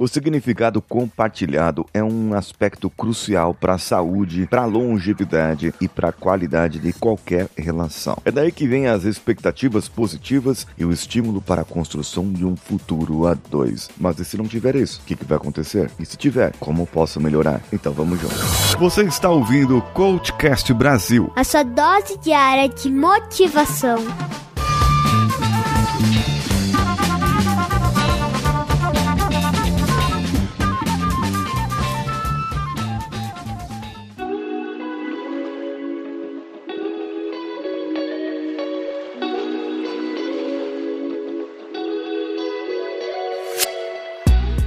O significado compartilhado é um aspecto crucial para a saúde, para a longevidade e para a qualidade de qualquer relação. É daí que vem as expectativas positivas e o estímulo para a construção de um futuro a dois. Mas e se não tiver isso, o que, que vai acontecer? E se tiver, como posso melhorar? Então vamos juntos. Você está ouvindo o Coachcast Brasil. A sua dose diária de motivação.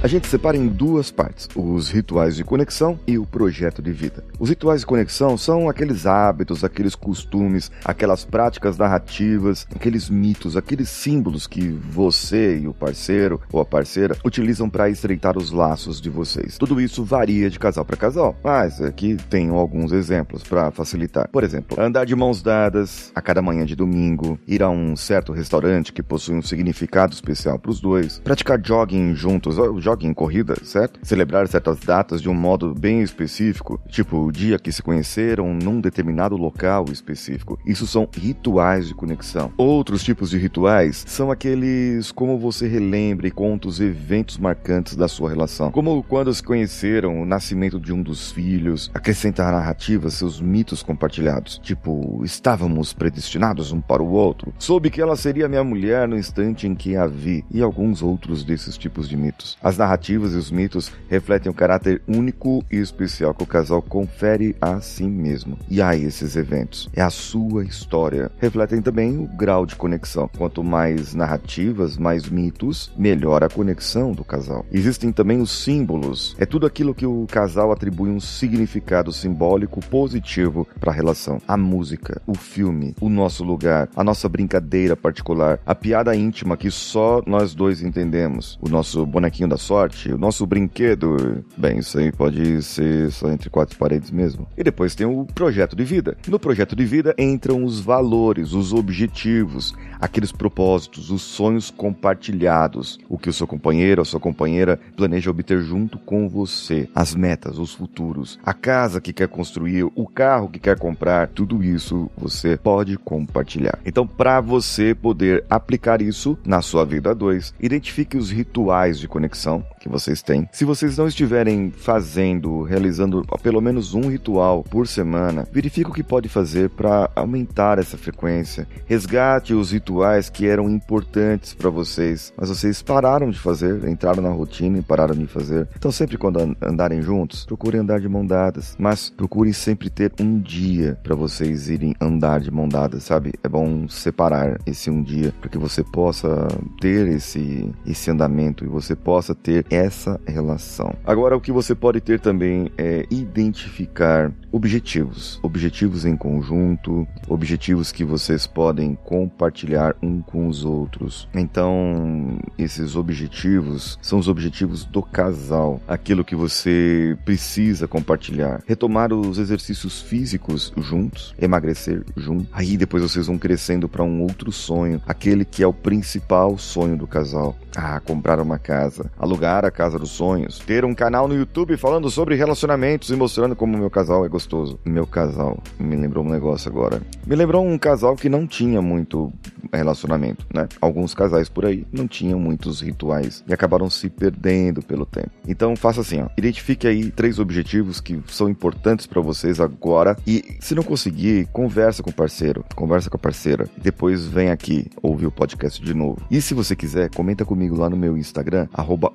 A gente separa em duas partes: os rituais de conexão e o projeto de vida. Os rituais de conexão são aqueles hábitos, aqueles costumes, aquelas práticas narrativas, aqueles mitos, aqueles símbolos que você e o parceiro ou a parceira utilizam para estreitar os laços de vocês. Tudo isso varia de casal para casal, mas aqui tenho alguns exemplos para facilitar. Por exemplo, andar de mãos dadas a cada manhã de domingo, ir a um certo restaurante que possui um significado especial para os dois, praticar jogging juntos, joguem em corrida, certo? Celebrar certas datas de um modo bem específico, tipo o dia que se conheceram num determinado local específico. Isso são rituais de conexão. Outros tipos de rituais são aqueles como você relembra e conta os eventos marcantes da sua relação, como quando se conheceram, o nascimento de um dos filhos, acrescentar narrativas, seus mitos compartilhados, tipo estávamos predestinados um para o outro, soube que ela seria minha mulher no instante em que a vi e alguns outros desses tipos de mitos. As narrativas e os mitos refletem o caráter único e especial que o casal confere a si mesmo e a esses eventos. É a sua história. Refletem também o grau de conexão. Quanto mais narrativas, mais mitos, melhor a conexão do casal. Existem também os símbolos. É tudo aquilo que o casal atribui um significado simbólico positivo para a relação. A música, o filme, o nosso lugar, a nossa brincadeira particular, a piada íntima que só nós dois entendemos, o nosso bonequinho da sorte sorte, o nosso brinquedo. Bem, isso aí pode ser só entre quatro paredes mesmo. E depois tem o projeto de vida. No projeto de vida entram os valores, os objetivos, aqueles propósitos, os sonhos compartilhados, o que o seu companheiro ou sua companheira planeja obter junto com você, as metas, os futuros, a casa que quer construir, o carro que quer comprar, tudo isso você pode compartilhar. Então, para você poder aplicar isso na sua vida a dois, identifique os rituais de conexão que vocês têm. Se vocês não estiverem fazendo, realizando pelo menos um ritual por semana, verifique o que pode fazer para aumentar essa frequência. Resgate os rituais que eram importantes para vocês, mas vocês pararam de fazer, entraram na rotina e pararam de fazer. Então, sempre quando andarem juntos, procurem andar de mão dadas, mas procurem sempre ter um dia para vocês irem andar de mão dadas, sabe? É bom separar esse um dia para que você possa ter esse esse andamento e você possa ter ter essa relação. Agora, o que você pode ter também é identificar objetivos, objetivos em conjunto, objetivos que vocês podem compartilhar um com os outros. Então, esses objetivos são os objetivos do casal, aquilo que você precisa compartilhar. Retomar os exercícios físicos juntos, emagrecer juntos. Aí depois vocês vão crescendo para um outro sonho, aquele que é o principal sonho do casal. Ah, comprar uma casa, alugar a casa dos sonhos, ter um canal no YouTube falando sobre relacionamentos e mostrando como meu casal é gostoso. Meu casal, me lembrou um negócio agora. Me lembrou um casal que não tinha muito relacionamento, né? Alguns casais por aí não tinham muitos rituais e acabaram se perdendo pelo tempo. Então faça assim, ó, identifique aí três objetivos que são importantes para vocês agora e se não conseguir, conversa com o parceiro, conversa com a parceira, depois vem aqui ouvir o podcast de novo. E se você quiser, comenta comigo lá no meu Instagram, arroba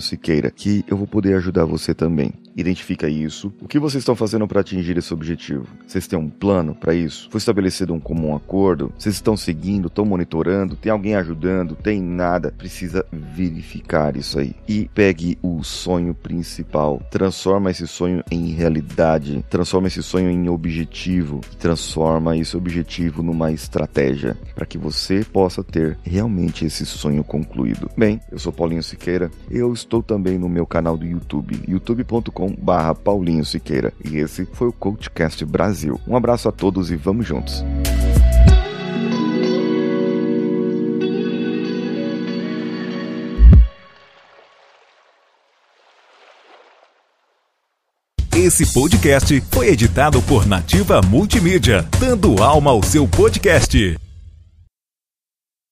Siqueira, que eu vou poder ajudar você também. Identifica isso. O que vocês estão fazendo para atingir esse objetivo? Vocês têm um plano para isso? Foi estabelecido um comum acordo? Vocês estão seguindo? Estão monitorando? Tem alguém ajudando? Tem nada? Precisa verificar isso aí. E pegue o sonho principal. Transforma esse sonho em realidade. Transforma esse sonho em objetivo. Transforma esse objetivo numa estratégia para que você possa ter realmente esse sonho concluído. Bem, eu sou Paulinho Siqueira. Eu estou também no meu canal do YouTube, youtube.com/paulinho Siqueira. E esse foi o CoachCast Brasil. Um abraço a todos e vamos juntos. Esse podcast foi editado por Nativa Multimídia, dando alma ao seu podcast.